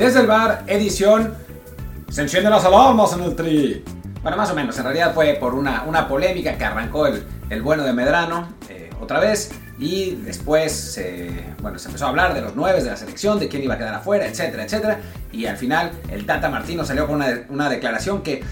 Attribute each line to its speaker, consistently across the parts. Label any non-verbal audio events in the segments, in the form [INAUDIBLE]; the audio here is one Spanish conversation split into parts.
Speaker 1: Desde el bar, edición. Se encienden las alarmas en el tri. Bueno, más o menos. En realidad fue por una, una polémica que arrancó el, el bueno de Medrano eh, otra vez. Y después se, bueno, se empezó a hablar de los nueve de la selección, de quién iba a quedar afuera, etcétera, etcétera. Y al final el Tata Martino salió con una, una declaración que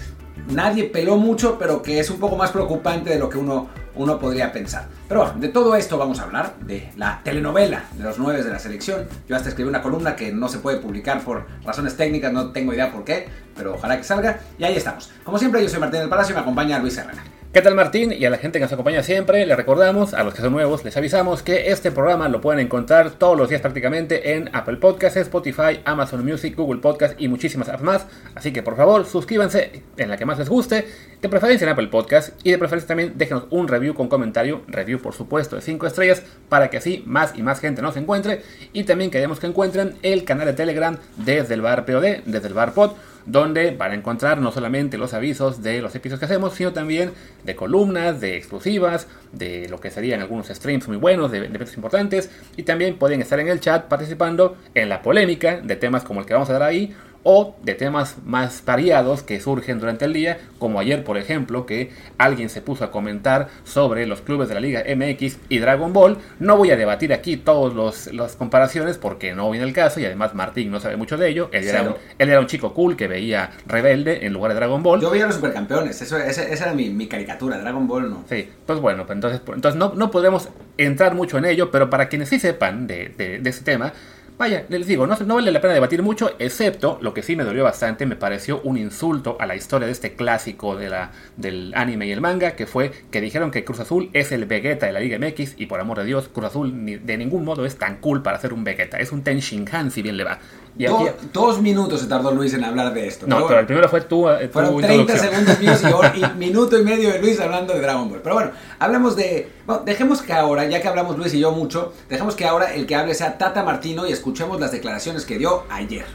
Speaker 1: nadie peló mucho, pero que es un poco más preocupante de lo que uno, uno podría pensar. Pero bueno, de todo esto vamos a hablar, de la telenovela de los nueve de la selección. Yo hasta escribí una columna que no se puede publicar por razones técnicas, no tengo idea por qué, pero ojalá que salga. Y ahí estamos. Como siempre, yo soy Martín del Palacio y me acompaña Luis Herrera.
Speaker 2: ¿Qué tal Martín? Y a la gente que nos acompaña siempre, les recordamos, a los que son nuevos, les avisamos que este programa lo pueden encontrar todos los días prácticamente en Apple Podcasts, Spotify, Amazon Music, Google Podcasts y muchísimas apps más. Así que por favor, suscríbanse en la que más les guste, de preferencia en Apple Podcasts y de preferencia también déjenos un review con comentario, review por supuesto de 5 estrellas, para que así más y más gente nos encuentre. Y también queremos que encuentren el canal de Telegram desde el bar POD, desde el bar Pod donde van a encontrar no solamente los avisos de los episodios que hacemos, sino también de columnas, de exclusivas, de lo que serían algunos streams muy buenos, de, eventos importantes, y también pueden estar en el chat participando en la polémica de temas como el que vamos a dar ahí, o de temas más variados que surgen durante el día, como ayer por ejemplo que alguien se puso a comentar sobre los clubes de la Liga MX y Dragon Ball. No voy a debatir aquí todas las comparaciones porque no viene el caso y además Martín no sabe mucho de ello. Él era, un, él era un chico cool que veía Rebelde en lugar de Dragon Ball.
Speaker 1: Yo veía los supercampeones, eso, esa, esa era mi, mi, caricatura, Dragon Ball no.
Speaker 2: Sí, pues bueno, pues entonces, entonces no, no podemos entrar mucho en ello, pero para quienes sí sepan de, de, de ese tema, Vaya, les digo, no, no, vale la pena debatir mucho, excepto lo que sí me dolió bastante, me pareció un insulto a la historia de este clásico de la, del anime y el manga, que fue que dijeron que Cruz Azul es el Vegeta de la Liga MX, y por amor de Dios, Cruz Azul ni, de ningún modo es tan cool para ser un Vegeta, es un Ten Shinhan si bien le va.
Speaker 1: Y aquí, Do, dos minutos se tardó Luis en hablar de esto.
Speaker 2: No, pero, pero el primero fue tú.
Speaker 1: Eh, fueron tu 30 segundos míos y, y, [LAUGHS] minuto y medio de Luis hablando de Dragon Ball. Pero bueno, hablemos de. Bueno, dejemos que ahora, ya que hablamos Luis y yo mucho, dejemos que ahora el que hable sea Tata Martino y escuchemos las declaraciones que dio ayer.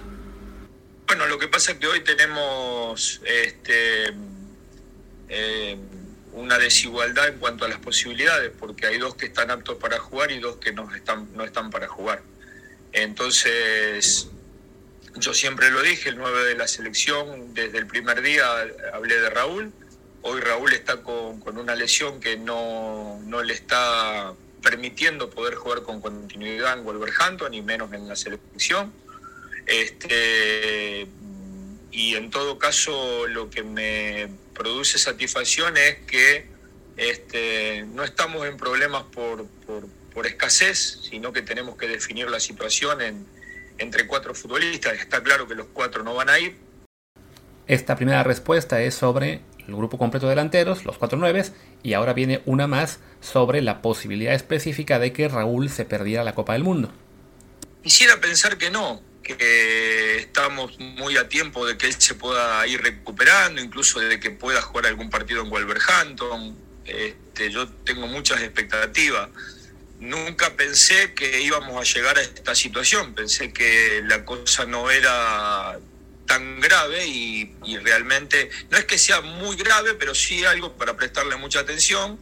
Speaker 3: Bueno, lo que pasa es que hoy tenemos este, eh, una desigualdad en cuanto a las posibilidades, porque hay dos que están aptos para jugar y dos que no están, no están para jugar. Entonces, yo siempre lo dije, el 9 de la selección, desde el primer día hablé de Raúl. Hoy Raúl está con, con una lesión que no, no, le está permitiendo poder jugar con continuidad en Wolverhampton, ni menos en la selección. Este, y en todo caso, lo que me produce satisfacción es que este, no estamos en problemas por, por, por escasez, sino que tenemos que definir la situación en, entre cuatro futbolistas. Está claro que los cuatro no van a ir.
Speaker 2: Esta primera respuesta es sobre el grupo completo de delanteros, los cuatro nueves, y ahora viene una más sobre la posibilidad específica de que Raúl se perdiera la Copa del Mundo.
Speaker 3: Quisiera pensar que no, que estamos muy a tiempo de que él se pueda ir recuperando, incluso de que pueda jugar algún partido en Wolverhampton. Este, yo tengo muchas expectativas nunca pensé que íbamos a llegar a esta situación. Pensé que la cosa no era tan grave y, realmente no es que sea muy grave, pero sí algo para prestarle mucha atención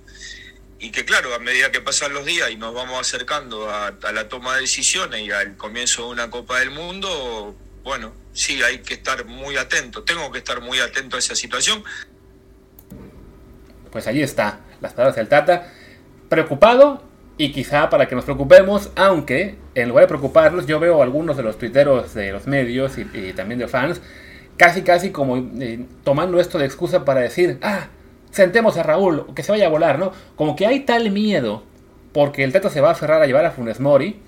Speaker 3: y que claro, a medida que pasan los días y nos vamos acercando a, a la toma de decisiones y al comienzo de una Copa del Mundo, bueno, sí hay que estar muy atento, tengo que estar muy atento a esa situación.
Speaker 2: Pues allí está, las palabras del Tata, preocupado y quizá para que nos preocupemos, aunque en lugar de preocuparnos, yo veo algunos de los tuiteros de los medios y, también de fans, casi casi como eh, tomando esto de excusa para decir, ah, sentemos a Raúl, que se vaya a volar, ¿no? Como que hay tal miedo porque el Tata se va a aferrar a llevar a Funes Mori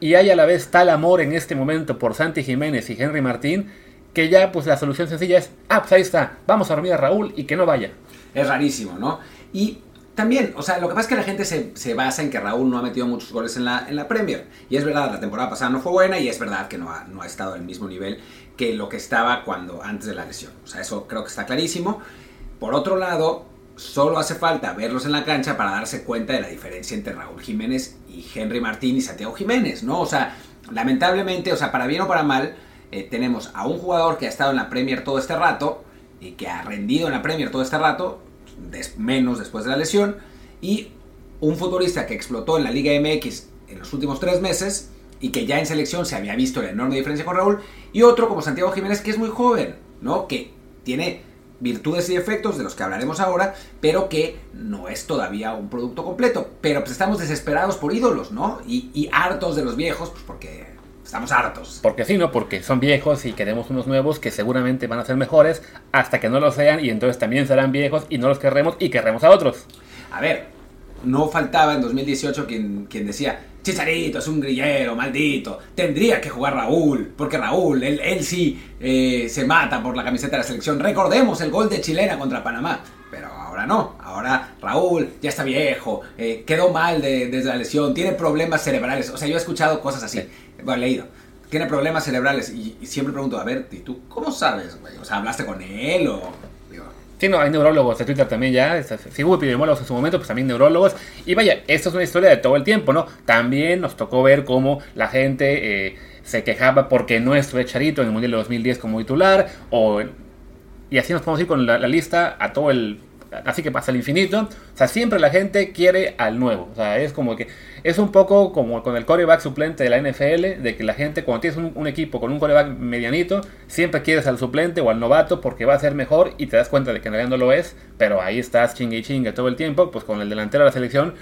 Speaker 2: y hay a la vez tal amor en este momento por Santi Jiménez y Henry Martín que ya pues la solución sencilla es, ah, pues ahí está, vamos a dormir a Raúl y que no vaya.
Speaker 1: Es rarísimo, ¿no? Y también, o sea, lo que pasa es que la gente se, se, basa en que Raúl no ha metido muchos goles en la, en la Premier. Y es verdad, la temporada pasada no fue buena y es verdad que no ha, no ha estado al mismo nivel que lo que estaba cuando antes de la lesión. O sea, eso creo que está clarísimo. Por otro lado, solo hace falta verlos en la cancha para darse cuenta de la diferencia entre Raúl Jiménez y Henry Martín y Santiago Jiménez, ¿no? O sea, lamentablemente, o sea, para bien o para mal, eh, tenemos a un jugador que ha estado en la Premier todo este rato y que ha rendido en la Premier todo este rato, menos después de la lesión, y un futbolista que explotó en la Liga MX en los últimos tres meses y que ya en selección se había visto la enorme diferencia con Raúl, y otro como Santiago Jiménez que es muy joven, ¿no? Que tiene virtudes y efectos de los que hablaremos ahora, pero que no es todavía un producto completo. Pero pues estamos desesperados por ídolos, ¿no? Y, y hartos de los viejos, pues porque estamos hartos.
Speaker 2: Porque sí, ¿no? Porque son viejos y queremos unos nuevos que seguramente van a ser mejores hasta que no lo sean y entonces también serán viejos y no los querremos y querremos a otros.
Speaker 1: A ver, no faltaba en 2018 quien, quien decía, Chicharito es un grillero, maldito, tendría que jugar Raúl, porque Raúl, él, él sí eh, se mata por la camiseta de la selección. Recordemos el gol de Chilena contra Panamá, pero ahora no, ahora Raúl ya está viejo, eh, quedó mal de- desde la lesión, tiene problemas cerebrales, o sea, yo he escuchado cosas así, bueno, leído. Tiene problemas cerebrales y, siempre pregunto, a ver, ¿y tú cómo sabes, güey? O sea, ¿hablaste con él o...?
Speaker 2: Sí, no, hay neurólogos de Twitter también ya, sí hubo epidemiólogos en su momento, pues también neurólogos. Y vaya, esto es una historia de todo el tiempo, ¿no? También nos tocó ver cómo la gente eh, se quejaba porque no estuvo Charito en el Mundial de 2010 como titular, o, y así nos podemos ir con la, la lista a todo el... Así que pasa el infinito. O sea, siempre la gente quiere al nuevo. O sea, es como que... Es un poco como con el coreback suplente de la NFL, de que la gente cuando tienes un, equipo con un coreback medianito, siempre quieres al suplente o al novato porque va a ser mejor y te das cuenta de que en realidad no lo es, pero ahí estás chingue y chingue todo el tiempo, pues con el delantero de la selección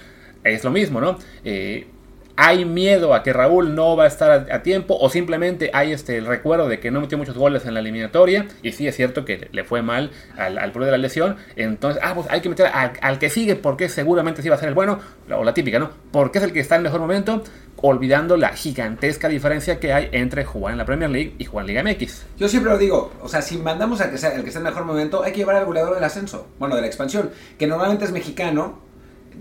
Speaker 2: es lo mismo, ¿no? Eh, hay miedo a que Raúl no va a estar a, tiempo o simplemente hay este el recuerdo de que no metió muchos goles en la eliminatoria y sí es cierto que le fue mal al, al de la lesión entonces ah pues hay que meter al, que sigue porque seguramente sí va a ser el bueno o la típica no porque es el que está en mejor momento olvidando la gigantesca diferencia que hay entre jugar en la Premier League y jugar en Liga MX
Speaker 1: Yo siempre lo digo, o sea, si mandamos al que sea el que esté en mejor momento, hay que llevar al goleador del ascenso, bueno, de la expansión, que normalmente es mexicano,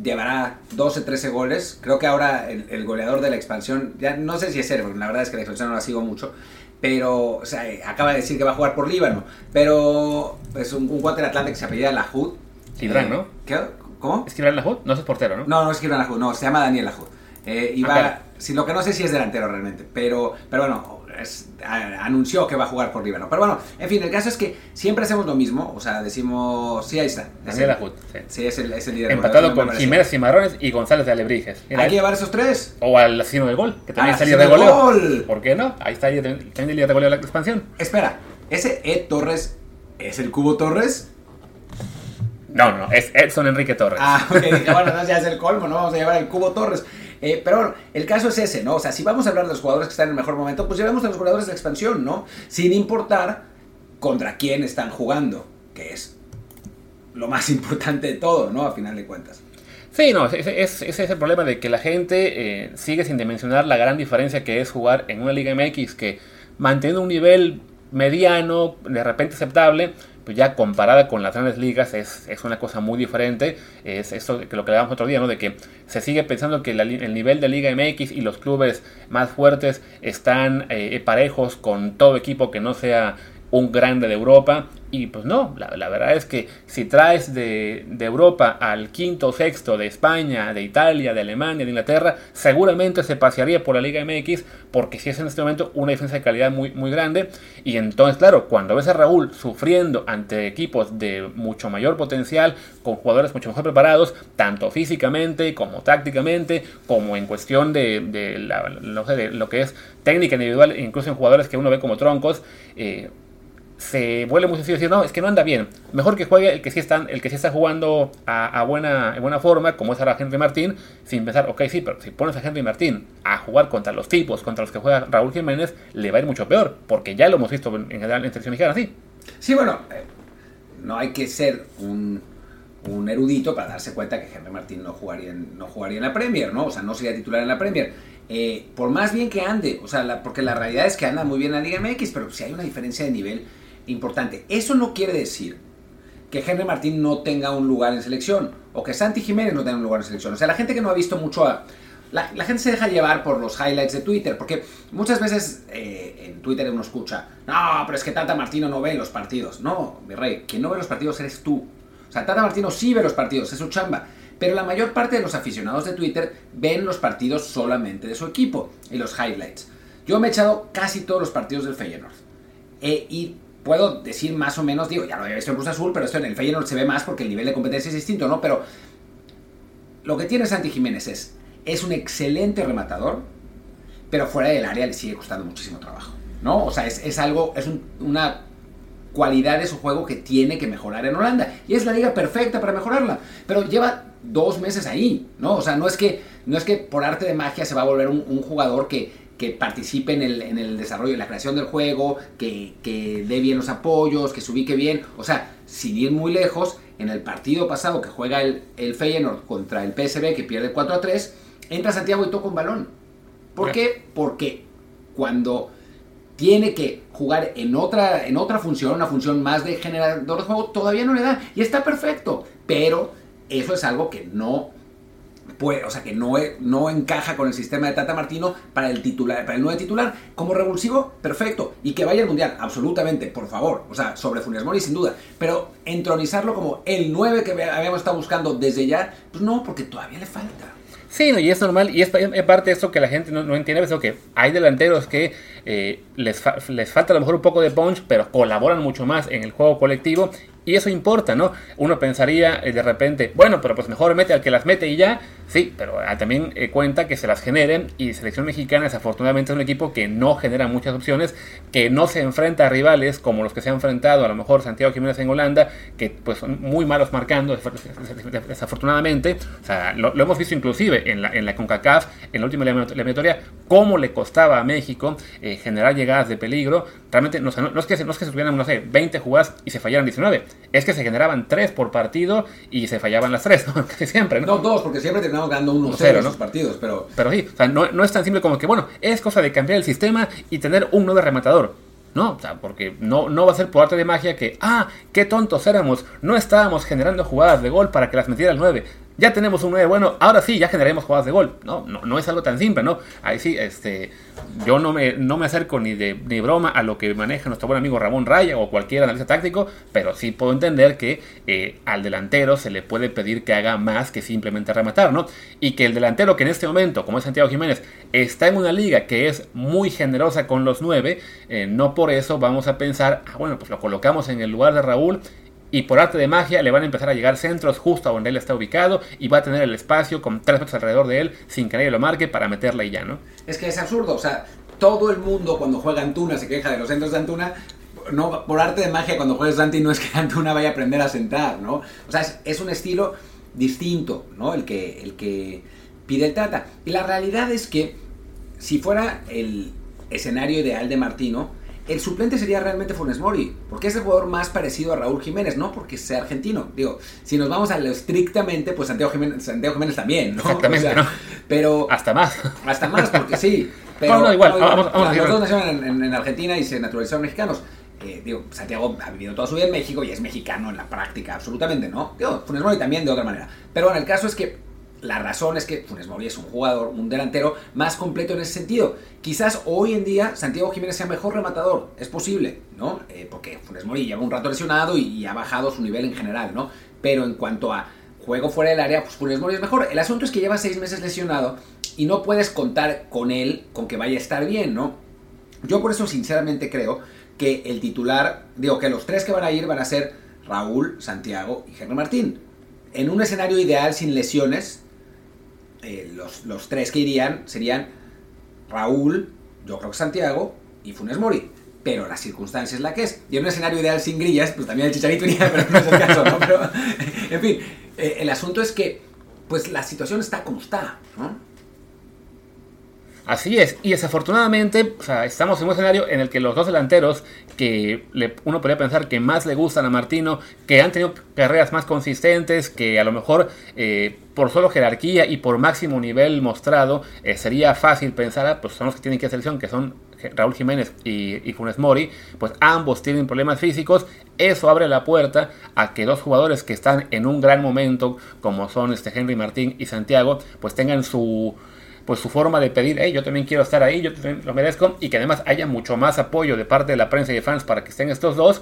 Speaker 1: llevará 12, 13 goles. Creo que ahora el, el goleador de la expansión, ya no sé si es porque la verdad es que la expansión no la sigo mucho, pero, o sea, eh, acaba de decir que va a jugar por Líbano, pero es un, de Atlante que se apellida Lahud.
Speaker 2: Gibran, ¿no?
Speaker 1: ¿Qué? ¿Cómo?
Speaker 2: es Gibran Lahoud no es portero ¿no?
Speaker 1: No, no es Gibran Lahud, no, se llama Daniel Lahud. Eh, y
Speaker 2: Ah,
Speaker 1: va, si lo que no sé si es delantero realmente, pero, pero bueno, es- a- anunció que va a jugar por Líbano. Pero bueno, en fin, el caso es que siempre hacemos lo mismo, o sea, decimos, sí, ahí está. Es el-
Speaker 2: Lahoud, sí.
Speaker 1: Sí, es el, es el líder.
Speaker 2: empatado con. Jiménez Cimarrones y González de Alebrijes Mira,
Speaker 1: Hay que llevar esos tres.
Speaker 2: O al asesino del gol, que también está líder de goleo.
Speaker 1: gol.
Speaker 2: ¿Por qué no? Ahí está el líder- también el líder de goleo de la expansión.
Speaker 1: Espera, ¿ese Ed Torres es el Cubo Torres?
Speaker 2: No, no, es Edson Enrique Torres.
Speaker 1: Ah, ok, bueno, no, ya es el colmo, no vamos a llevar al Cubo Torres. Eh, pero bueno, el caso es ese, ¿no? O sea, si vamos a hablar de los jugadores que están en el mejor momento, pues llevemos a los jugadores de expansión, ¿no? Sin importar contra quién están jugando, que es lo más [LAUGHS] importante de todo, ¿no? A final de cuentas.
Speaker 2: Sí, no, ese es, el problema de que la gente eh, sigue sin dimensionar la gran diferencia que es jugar en una Liga MX que manteniendo un nivel mediano, de repente aceptable, pues ya comparada con las grandes ligas es, es una cosa muy diferente. Es eso que lo que hablábamos otro día, ¿no? De que se sigue pensando que la el nivel de Liga MX y los clubes más fuertes están eh, parejos con todo equipo que no sea un grande de Europa. Y pues no, la, verdad es que si traes de, de Europa al quinto o sexto de España, de Italia, de Alemania, de Inglaterra, seguramente se pasearía por la Liga MX porque si es en este momento una diferencia de calidad muy, muy grande. Y entonces, claro, cuando ves a Raúl sufriendo ante equipos de mucho mayor potencial, con jugadores mucho mejor preparados, tanto físicamente como tácticamente, como en cuestión de, de la- no sé, de lo que es técnica individual, incluso en jugadores que uno ve como troncos, eh, se vuelve muy sencillo decir, no, es que no anda bien. Mejor que juegue el que sí está, el que sí está jugando a, a buena, en buena forma, como es ahora Henry Martín, sin pensar, ok, sí, pero si pones a Henry Martín a jugar contra los tipos, contra los que juega Raúl Jiménez, le va a ir mucho peor, porque ya lo hemos visto en, en general en selección mexicana, sí.
Speaker 1: Sí, bueno, eh, no hay que ser un, un erudito para darse cuenta que Henry Martín no jugaría, en, no jugaría en la Premier, ¿no? O sea, no sería titular en la Premier. Eh, por más bien que ande, o sea, la- porque la realidad es que anda muy bien en la Liga MX, pero si hay una diferencia de nivel importante. Eso no quiere decir que Henry Martín no tenga un lugar en selección o que Santi Jiménez no tenga un lugar en selección. O sea, la gente que no ha visto mucho la gente se deja llevar por los highlights de Twitter, porque muchas veces eh, en Twitter uno escucha, no, pero es que Tata Martino no ve los partidos. No, mi rey, quien no ve los partidos eres tú. O sea, Tata Martino sí ve los partidos, es su chamba. Pero la mayor parte de los aficionados de Twitter ven los partidos solamente de su equipo y los highlights. Yo me he echado casi todos los partidos del Feyenoord. Eh, y puedo decir más o menos, digo, ya lo había visto en Cruz Azul, pero esto en el Feyenoord se ve más porque el nivel de competencia es distinto, ¿no? Pero lo que tiene Santi Jiménez es, es un excelente rematador, pero fuera del área le sigue costando muchísimo trabajo, ¿no? O sea, es, es algo, es un- una cualidad de su juego que tiene que mejorar en Holanda. Y es la liga perfecta para mejorarla. Pero lleva dos meses ahí, ¿no? O sea, no es que, no es que por arte de magia se va a volver un, un jugador que, que participe en el, en el desarrollo, en la creación del juego, que, que dé bien los apoyos, que se ubique bien. O sea, sin ir muy lejos, en el partido pasado que juega el, el Feyenoord contra el PSV, que pierde 4 a 3, entra Santiago y toca un balón. ¿Por qué? Porque cuando tiene que jugar en otra, en otra función, una función más de generador de juego, todavía no le da. Y está perfecto. Pero eso es algo que no puede, o sea, que no, no encaja con el sistema de Tata Martino para el titular, para el 9 titular. Como revulsivo, perfecto. Y que vaya al mundial, absolutamente, por favor. O sea, sobre Funes Mori sin duda. Pero entronizarlo como el 9 que habíamos estado buscando desde ya, pues no, porque todavía le falta.
Speaker 2: Sí, no, y es normal, y es, pa- es parte de esto que la gente no, no entiende, veces, que hay delanteros que eh, les, fa- les falta a lo mejor un poco de punch, pero colaboran mucho más en el juego colectivo, y eso importa, ¿no? Uno pensaría eh, de repente, bueno, pero pues mejor mete al que las mete y ya, sí, pero ah, también eh, cuenta que se las generen, y Selección Mexicana desafortunadamente es un equipo que no genera muchas opciones, que no se enfrenta a rivales como los que se ha enfrentado a lo mejor Santiago Jiménez en Holanda, que pues son muy malos marcando, desaf- desafortunadamente, o sea, lo, hemos visto inclusive en la, en la CONCACAF, en la última eliminato- eliminatoria, cómo le costaba a México eh, generar llegadas de peligro, realmente no, no- es que, se- no es que se tuvieran, no sé, 20 jugadas y se fallaran 19, es que se generaban 3 por partido y se fallaban las 3, ¿no? [LAUGHS] Casi siempre, ¿no?
Speaker 1: No, dos, porque siempre ganando 1-0
Speaker 2: Cero,
Speaker 1: en
Speaker 2: ¿no?
Speaker 1: partidos, pero...
Speaker 2: Pero sí, o sea, no, no es tan simple como que, bueno, es cosa de cambiar el sistema y tener un 9 rematador. No, o sea, porque no, no va a ser por arte de magia que, ah, qué tontos éramos, no estábamos generando jugadas de gol para que las metiera el 9. Ya tenemos un 9 bueno, ahora sí, ya generaremos jugadas de gol. No, no, no es algo tan simple, ¿no? Ahí sí, este, yo no me, no me acerco ni de ni broma a lo que maneja nuestro buen amigo Ramón Raya o cualquier analista táctico, pero sí puedo entender que eh, al delantero se le puede pedir que haga más que simplemente rematar, ¿no? Y que el delantero que en este momento, como es Santiago Jiménez, está en una liga que es muy generosa con los nueve, eh, no por eso vamos a pensar, ah, bueno, pues lo colocamos en el lugar de Raúl y por arte de magia le van a empezar a llegar centros justo a donde él está ubicado y va a tener el espacio con tres metros alrededor de él sin que nadie lo marque para meterla y ya, ¿no?
Speaker 1: Es que es absurdo, o sea, todo el mundo cuando juega Antuna se queja de los centros de Antuna. No, por arte de magia, cuando juegues Santi no es que [LAUGHS] Antuna vaya a aprender a sentar, ¿no? O sea, es, un estilo distinto, ¿no? El que, el que pide el Tata. Y la realidad es que si fuera el escenario ideal de Martino, el suplente sería realmente Funes Mori, porque es el jugador más parecido a Raúl Jiménez, no porque sea argentino. Digo, si nos vamos a lo estrictamente, pues Santiago Jiménez, Santiago Jiménez también, ¿no?
Speaker 2: Exactamente,
Speaker 1: O sea,
Speaker 2: ¿no?
Speaker 1: Pero
Speaker 2: Hasta más.
Speaker 1: hasta más, porque sí. Pero [LAUGHS]
Speaker 2: No, no, igual, vamos- vamos a
Speaker 1: los dos nacieron en, en- en Argentina y se naturalizaron mexicanos. Eh, digo, Santiago ha vivido toda su vida en México y es mexicano en la práctica, absolutamente, ¿no? Digo, Funes Mori también de otra manera. Pero bueno, el caso es que la razón es que Funes Mori es un jugador, un delantero más completo en ese sentido. Quizás hoy en día Santiago Jiménez sea mejor rematador, es posible, ¿no? Eh, porque Funes Mori lleva un rato lesionado y, y ha bajado su nivel en general, ¿no? Pero en cuanto a juego fuera del área, pues Funes Mori es mejor. El asunto es que lleva seis meses lesionado y no puedes contar con él, con que vaya a estar bien, ¿no? Yo por eso sinceramente creo que el titular, digo que los tres que van a ir van a ser Raúl, Santiago y Henry Martín. En un escenario ideal sin lesiones, eh, los, los tres que irían serían Raúl, yo creo que Santiago y Funes Mori. Pero la circunstancia es la que es. Y en un escenario ideal sin grillas, pues también el Chicharito iría, [LAUGHS] pero no es el caso, ¿no? Pero, en fin, eh, el asunto es que, pues la situación está como está, ¿no?
Speaker 2: Así es, y desafortunadamente o sea, estamos en un escenario en el que los dos delanteros que le- uno podría pensar que más le gustan a Martino, que han tenido carreras más consistentes, que a lo mejor eh, por solo jerarquía y por máximo nivel mostrado eh, sería fácil pensar, ah, pues son los que tienen que a selección, que son Raúl Jiménez y, y Funes Mori, pues ambos tienen problemas físicos, eso abre la puerta a que dos jugadores que están en un gran momento, como son este Henry Martín y Santiago, pues tengan su pues su forma de pedir, hey, yo también quiero estar ahí, yo también lo merezco, y que además haya mucho más apoyo de parte de la prensa y de fans para que estén estos dos.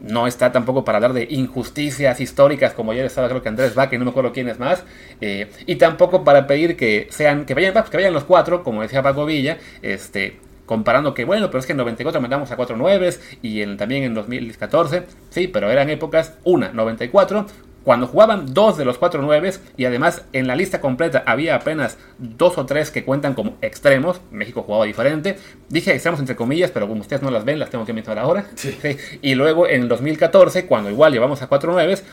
Speaker 2: No está tampoco para hablar de injusticias históricas, como ayer estaba creo que Andrés Vaca y no me acuerdo quién es más. eh, y tampoco para pedir que sean, que vayan, que vayan los cuatro, como decía Paco Villa, este, comparando que bueno, pero es que en 94 mandamos a 4 nueves y en, también en 2014, sí, pero eran épocas, una, 94, cuando jugaban dos de los cuatro nueves y además en la lista completa había apenas dos o tres que cuentan como extremos, México jugaba diferente, dije extremos entre comillas, pero como ustedes no las ven, las tengo que mencionar ahora. Y luego en 2014, cuando igual llevamos a cuatro nueves,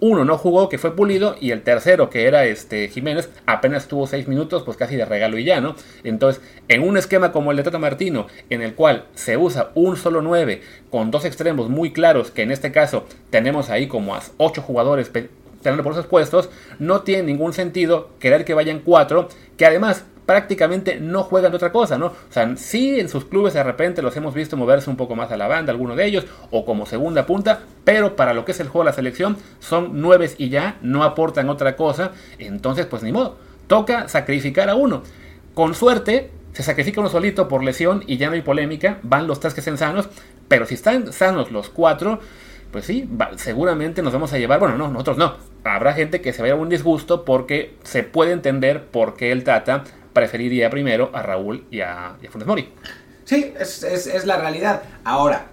Speaker 2: uno no jugó, que fue Pulido, y el tercero, que era este Jiménez, apenas tuvo seis minutos, pues casi de regalo y ya, ¿no? Entonces, en un esquema como el de Tata Martino, en el cual se usa un solo 9 con dos extremos muy claros, que en este caso tenemos ahí como a ocho jugadores tenerlo por esos puestos, no tiene ningún sentido querer que vayan cuatro, que además prácticamente no juegan de otra cosa, ¿no? O sea, sí en sus clubes de repente los hemos visto moverse un poco más a la banda, alguno de ellos, o como segunda punta, pero para lo que es el juego de la selección son nueves y ya, no aportan otra cosa, entonces pues ni modo, toca sacrificar a uno. Con suerte, se sacrifica uno solito por lesión y ya no hay polémica, van los tres que estén sanos, pero si están sanos los cuatro, pues sí, seguramente nos vamos a llevar, bueno, no, nosotros no, habrá gente que se vaya a un disgusto porque se puede entender por qué el Tata preferiría primero a Raúl y a, Funes Mori.
Speaker 1: Sí, es, la realidad. Ahora,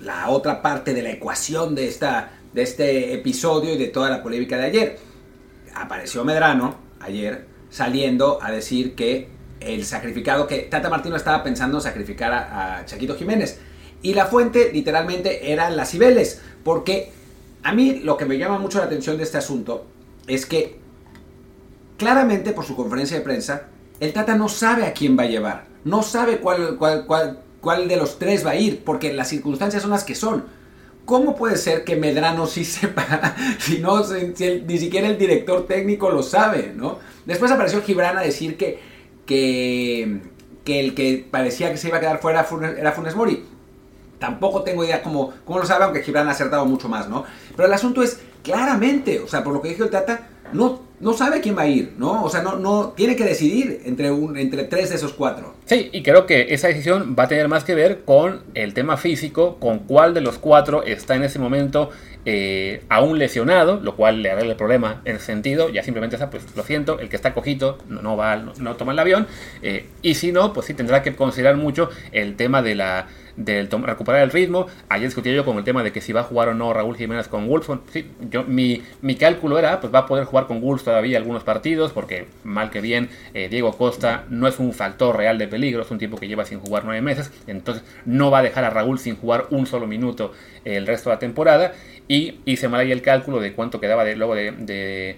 Speaker 1: la otra parte de la ecuación de, esta, de este episodio y de toda la polémica de ayer. Apareció Medrano ayer saliendo a decir que el sacrificado, que Tata Martino estaba pensando sacrificar a, a Chaquito Jiménez. Y la fuente literalmente eran las Cibeles, porque a mí lo que me llama mucho la atención de este asunto es que claramente por su conferencia de prensa, el Tata no sabe a quién va a llevar, no sabe cuál, de los tres va a ir, porque las circunstancias son las que son. ¿Cómo puede ser que Medrano sí [LAUGHS] sepa, si no, ni siquiera el director técnico lo sabe, ¿no? Después apareció Gibran a decir que, que, que el que parecía que se iba a quedar fuera era Funes Mori. Tampoco tengo idea cómo, cómo lo sabe, aunque Gibran ha acertado mucho más, ¿no? Pero el asunto es, claramente, o sea, por lo que dijo el Tata, no, no sabe quién va a ir, ¿no? O sea, no, no tiene que decidir entre, un, entre tres de esos cuatro.
Speaker 2: Sí, y creo que esa decisión va a tener más que ver con el tema físico, con cuál de los cuatro está en ese momento eh, aún lesionado, lo cual le arregla el problema en ese sentido, ya simplemente está, pues lo siento, el que está cojito no, va, no, toma el avión, eh, y si no, pues sí tendrá que considerar mucho el tema de la del recuperar el ritmo. Ayer discutí yo con el tema de que si va a jugar o no Raúl Jiménez con Wolves. Sí, yo, mi, mi, cálculo era, pues va a poder jugar con Wolves todavía algunos partidos, porque mal que bien, eh, Diego Costa no es un factor real de peligro, es un tipo que lleva sin jugar nueve meses, entonces no va a dejar a Raúl sin jugar un solo minuto el resto de la temporada. Y hice mal ahí el cálculo de cuánto quedaba luego de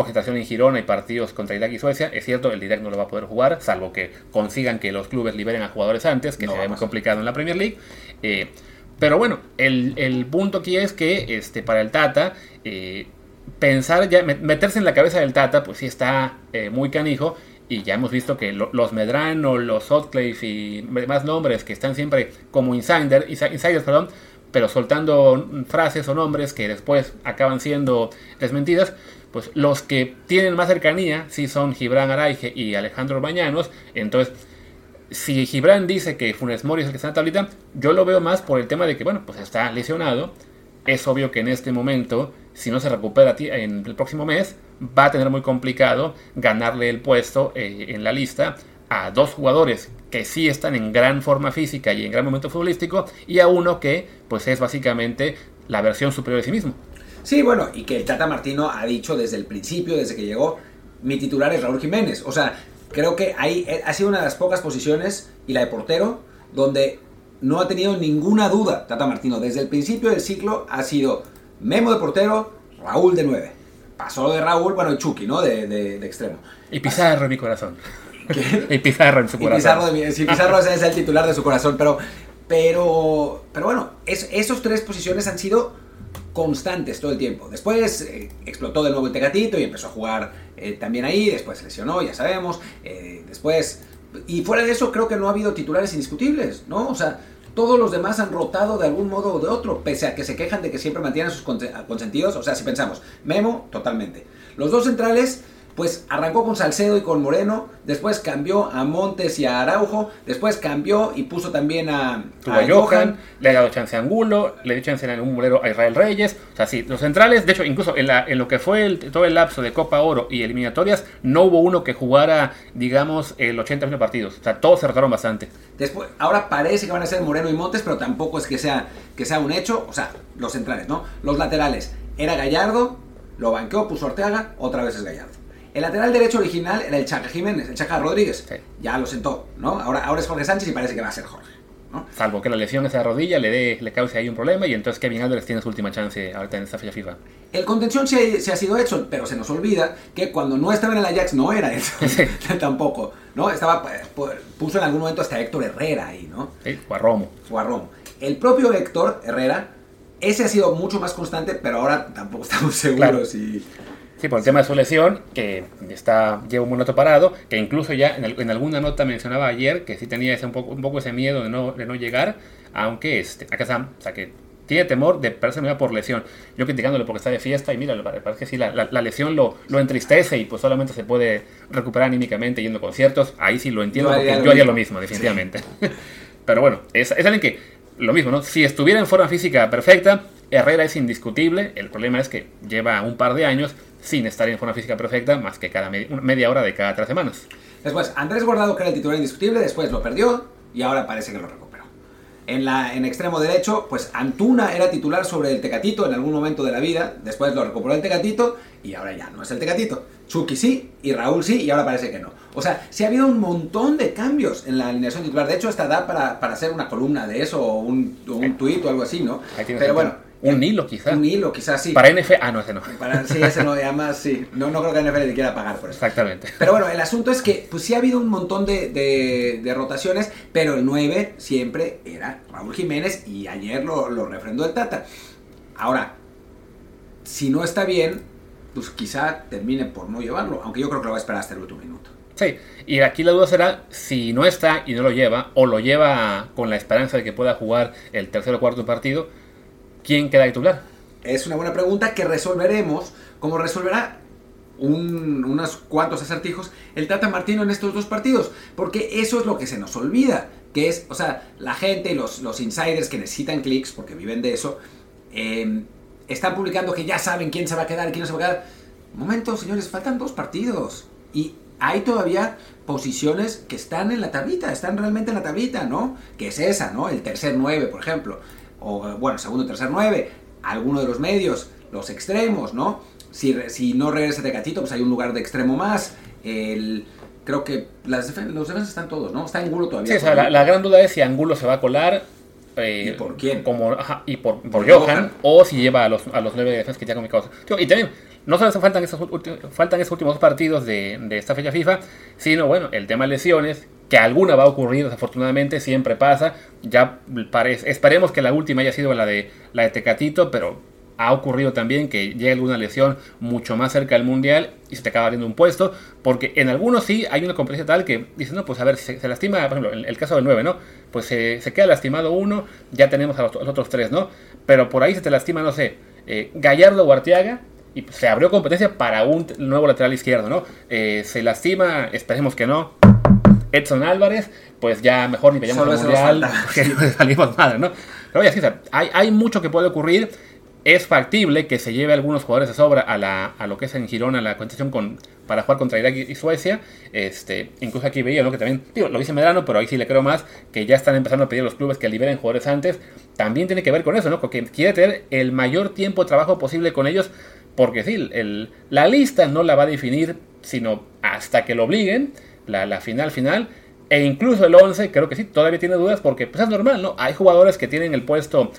Speaker 2: concentración en Girona y partidos contra Irak y Suecia. Es cierto, el Direct no lo va a poder jugar, salvo que consigan que los clubes liberen a jugadores antes, que se muy complicado en la Premier League. Eh, pero bueno, el, punto aquí es que este, para el Tata, eh, pensar ya, meterse en la cabeza del Tata, pues sí está eh, muy canijo. Y ya hemos visto que los Medrano, los Sotcliffe y demás nombres que están siempre como insider, insiders, perdón, pero soltando frases o nombres que después acaban siendo desmentidas, pues los que tienen más cercanía sí son Gibran Araige y Alejandro Bañanos. Entonces, si Gibran dice que Funes Mori es el que está en la tablita, yo lo veo más por el tema de que, bueno, pues está lesionado. Es obvio que en este momento, si no se recupera en el próximo mes, va a tener muy complicado ganarle el puesto eh, en la lista a dos jugadores que sí están en gran forma física y en gran momento futbolístico y a uno que pues es básicamente la versión superior de sí mismo.
Speaker 1: Sí, bueno, y que el Tata Martino ha dicho desde el principio, desde que llegó, mi titular es Raúl Jiménez. O sea, creo que ahí eh, ha sido una de las pocas posiciones, y la de portero, donde no ha tenido ninguna duda Tata Martino. Desde el principio del ciclo ha sido Memo de portero, Raúl de 9. Pasó de Raúl, bueno, y Chucky, ¿no? De, extremo.
Speaker 2: Y Pizarro en mi corazón. [LAUGHS] y Pizarro en su corazón.
Speaker 1: Pizarro, de sí, Pizarro es el titular de su corazón, pero, pero, pero bueno, es, esos tres posiciones han sido constantes todo el tiempo. Después eh, explotó de nuevo el Tecatito y empezó a jugar eh, también ahí, después se lesionó, ya sabemos, eh, después... Y fuera de eso creo que no ha habido titulares indiscutibles, ¿no? O sea, todos los demás han rotado de algún modo o de otro, pese a que se quejan de que siempre mantienen sus consentidos. O sea, si pensamos, Memo, totalmente. Los dos centrales pues arrancó con Salcedo y con Moreno, después cambió a Montes y a Araujo, después cambió y puso también a,
Speaker 2: a Johan, le ha dado chance a Angulo, le dio chance en un mulero a Israel Reyes, o sea, sí, los centrales, de hecho, incluso en, en lo que fue todo el lapso de Copa Oro y eliminatorias, no hubo uno que jugara, digamos, el 80 de partidos, o sea, todos se rotaron bastante.
Speaker 1: Después, ahora parece que van a ser Moreno y Montes, pero tampoco es que sea, que sea un hecho, o sea, los centrales, ¿no? Los laterales, era Gallardo, lo banqueó, puso Ortega, otra vez es Gallardo. El lateral derecho original era el Chaca Jiménez, el Chaca Rodríguez.
Speaker 2: Sí.
Speaker 1: Ya lo sentó, ¿no? Ahora, ahora es Jorge Sánchez y parece que va a ser Jorge, ¿no?
Speaker 2: Salvo que la lesión de esa rodilla le, dé, le cause ahí un problema y entonces Kevin Álvarez tiene su última chance ahorita en esta fecha FIFA.
Speaker 1: El contención se, se ha sido hecho, pero se nos olvida que cuando no estaba en el Ajax no era eso. [LAUGHS] [LAUGHS] Tampoco, ¿no? Estaba, eh, pu- puso en algún momento hasta Héctor Herrera ahí, ¿no?
Speaker 2: ¿sí? O a Romo.
Speaker 1: O a Romo. El propio Héctor Herrera, ese ha sido mucho más constante, pero ahora tampoco estamos [LAUGHS] seguros
Speaker 2: Claro.
Speaker 1: si...
Speaker 2: Sí, por el tema de su lesión, que está, lleva un buen rato parado, que incluso ya en, al- en alguna nota mencionaba ayer que sí tenía ese, un, poco, un poco ese miedo de no, de no llegar, aunque este, acá está, o sea que tiene temor de perderse por lesión. Yo criticándole porque está de fiesta y mira, parece que sí, la, la- la lesión lo, lo entristece y pues solamente se puede recuperar anímicamente yendo a conciertos, ahí sí lo entiendo,
Speaker 1: Yo
Speaker 2: porque
Speaker 1: haría lo
Speaker 2: yo haría
Speaker 1: mismo.
Speaker 2: lo mismo, definitivamente. [LAUGHS] Pero bueno, es, es alguien que, lo mismo, ¿no? Si estuviera en forma física perfecta, Herrera es indiscutible. El problema es que lleva un par de años sin estar en forma física perfecta, más que cada me- media hora de cada tres semanas.
Speaker 1: Después, Andrés Guardado, que era el titular indiscutible, después lo perdió y ahora parece que lo recuperó. En, la, en extremo derecho, pues Antuna era titular sobre el Tecatito en algún momento de la vida, después lo recuperó el Tecatito y ahora ya no es el Tecatito. Chucky sí y Raúl sí y ahora parece que no. O sea, sí ha habido un montón de cambios en la alineación titular. De hecho, hasta da para, para hacer una columna de eso o un, o un tuit o algo así, ¿no? Pero bueno.
Speaker 2: Un hilo quizá.
Speaker 1: Un hilo quizás sí.
Speaker 2: Para NF, ah, no, ese no.
Speaker 1: Para- sí, ese no, y además sí. No, no creo que NFL le quiera pagar por eso.
Speaker 2: Exactamente.
Speaker 1: Pero bueno, el asunto es que pues sí ha habido un montón de, de- de rotaciones, pero el 9 siempre era Raúl Jiménez y ayer lo, lo refrendó el Tata. Ahora, si no está bien, pues quizá termine por no llevarlo, aunque yo creo que lo va a esperar hasta el último minuto.
Speaker 2: Sí, y aquí la duda será si no está y no lo lleva, o lo lleva con la esperanza de que pueda jugar el tercer o cuarto partido, ¿quién queda titular?
Speaker 1: Es una buena pregunta que resolveremos, como resolverá un- unos cuantos acertijos el Tata Martino en estos dos partidos, porque eso es lo que se nos olvida, que es, o sea, la gente, los, los insiders que necesitan clics, porque viven de eso, eh, están publicando que ya saben quién se va a quedar quién no se va a quedar. Momento, señores, faltan dos partidos y hay todavía posiciones que están en la tablita, están realmente en la tablita, ¿no? Que es esa, ¿no? El tercer 9, por ejemplo, o bueno, segundo, tercer 9, alguno de los medios, los extremos, ¿no? Si, si no regresa Tecatito, pues hay un lugar de extremo más. El, creo que las defen- los defensas están todos, ¿no? Está Angulo todavía.
Speaker 2: Sí, o sea, la, la gran duda es si Angulo se va a colar. Eh,
Speaker 1: ¿Y por quién?
Speaker 2: Como, ajá, y por, por
Speaker 1: Por
Speaker 2: Johan,
Speaker 1: Johan.
Speaker 2: o si lleva a los, a los nueve defensas que ya comunicamos. Tío, Y también, no solo faltan esos, faltan esos últimos dos partidos de, de esta fecha FIFA, sino, bueno, el tema de lesiones, que alguna va a ocurrir, desafortunadamente, siempre pasa. Ya parece, esperemos que la última haya sido la de, la de Tecatito, pero ha ocurrido también que llegue alguna lesión mucho más cerca del mundial y se te acaba abriendo un puesto, porque en algunos sí hay una competencia tal que dicen, no, pues a ver, se, se lastima, por ejemplo, el, el caso del 9, ¿no? Pues se, se queda lastimado uno, ya tenemos a los, otros tres, ¿no? Pero por ahí se te lastima, no sé, eh, Gallardo o Arteaga, y se abrió competencia para un nuevo lateral izquierdo, ¿no? Eh, se lastima, esperemos que no, Edson Álvarez, pues ya mejor ni
Speaker 1: Solo
Speaker 2: al mundial, porque [LAUGHS] no salimos mal, ¿no? Pero oye, hay, hay mucho que puede ocurrir. Es factible que se lleve algunos jugadores de sobra a, la, a lo que es en Girona la competición con, para jugar contra Irak y, y Suecia. Este, incluso aquí veía, ¿no? Que también, digo, lo dice Medrano, pero ahí sí le creo más, que ya están empezando a pedir a los clubes que liberen jugadores antes. También tiene que ver con eso, ¿no? Porque quiere tener el mayor tiempo de trabajo posible con ellos, porque sí, el, la lista no la va a definir, sino hasta que lo obliguen, la, la final final. E incluso el 11, creo que sí, todavía tiene dudas porque pues, es normal, ¿no? Hay jugadores que tienen el puesto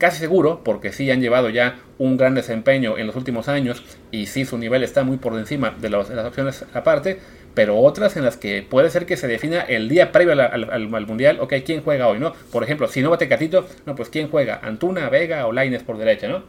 Speaker 2: casi seguro, porque sí han llevado ya un gran desempeño en los últimos años y sí su nivel está muy por encima de, los- de las opciones aparte, pero otras en las que puede ser que se defina el día previo al, al- al- al Mundial, ok, ¿quién juega hoy, no? Por ejemplo, si no va Tecatito, no, pues ¿quién juega? Antuna, Vega o Laines por derecha, ¿no?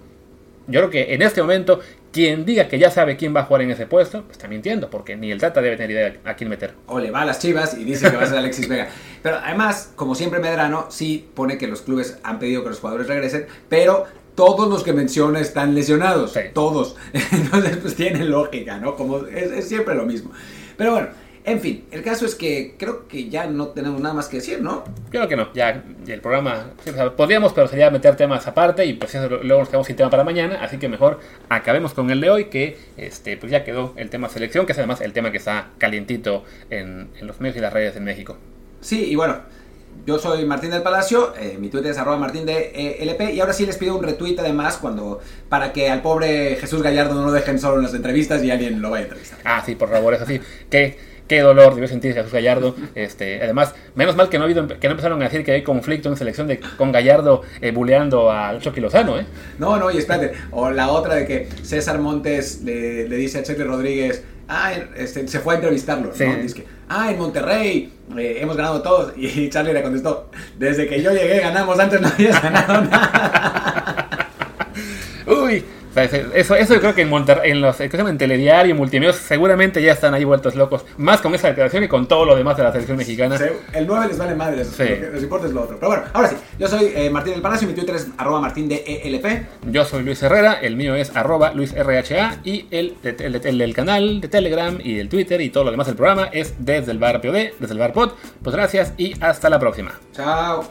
Speaker 2: Yo creo que en este momento, quien diga que ya sabe quién va a jugar en ese puesto, pues está mintiendo, porque ni el Tata debe tener idea a quién meter.
Speaker 1: o le va a las chivas y dice que va a ser [LAUGHS] Alexis Vega. Pero además, como siempre Medrano, sí pone que los clubes han pedido que los jugadores regresen, pero todos los que menciona están lesionados.
Speaker 2: Sí.
Speaker 1: Todos. [LAUGHS] Entonces, pues tiene lógica, ¿no? Como es, es siempre lo mismo. Pero bueno, en fin, el caso es que creo que ya no tenemos nada más que decir, ¿no?
Speaker 2: Creo que no, ya el programa, sí, o sea, podríamos, pero sería meter temas aparte y pues eso, luego nos quedamos sin tema para mañana, así que mejor acabemos con el de hoy, que este pues ya quedó el tema selección, que es además el tema que está calientito en, en los medios y las redes en México.
Speaker 1: Sí, y bueno, yo soy Martín del Palacio, eh, mi Twitter es arroba martín de LP y ahora sí les pido un retweet además cuando para que al pobre Jesús Gallardo no lo dejen solo en las entrevistas y alguien lo vaya a entrevistar.
Speaker 2: Ah, sí, por favor, es así. Qué, qué dolor debió sentir Jesús Gallardo. Este, además, menos mal que no, ha habido, que no empezaron a decir que hay conflicto en selección de, con Gallardo eh, buleando al Chucky Lozano, ¿eh?
Speaker 1: No, no, y espérate. O la otra de que César Montes le, le dice a Checle Rodríguez, ah, este, se fue a entrevistarlo,
Speaker 2: Sí.
Speaker 1: ¿no? Dice que, ah, en Monterrey eh, hemos ganado todos. [LAUGHS] Y Charlie le contestó, desde que yo llegué ganamos, antes no habías [LAUGHS] ganado nada.
Speaker 2: Uy, o sea, eso, eso yo creo que en Monterrey, en los ¿cómo se llama? en Telediario, Multimedios, seguramente ya están ahí vueltos locos. Más con esa declaración y con todo lo demás de la selección mexicana.
Speaker 1: El 9 les vale madre,
Speaker 2: Sí.
Speaker 1: lo que les importa es lo otro. Pero bueno, ahora sí, yo soy eh, Martín del Palacio, mi Twitter es arroba martín de ELP.
Speaker 2: Yo soy Luis Herrera, el mío es arroba luisrha y el, el, el- el canal de Telegram y el Twitter y todo lo demás del programa es desde el bar POD, desde el bar pod. Pues gracias y hasta la próxima.
Speaker 1: Chao.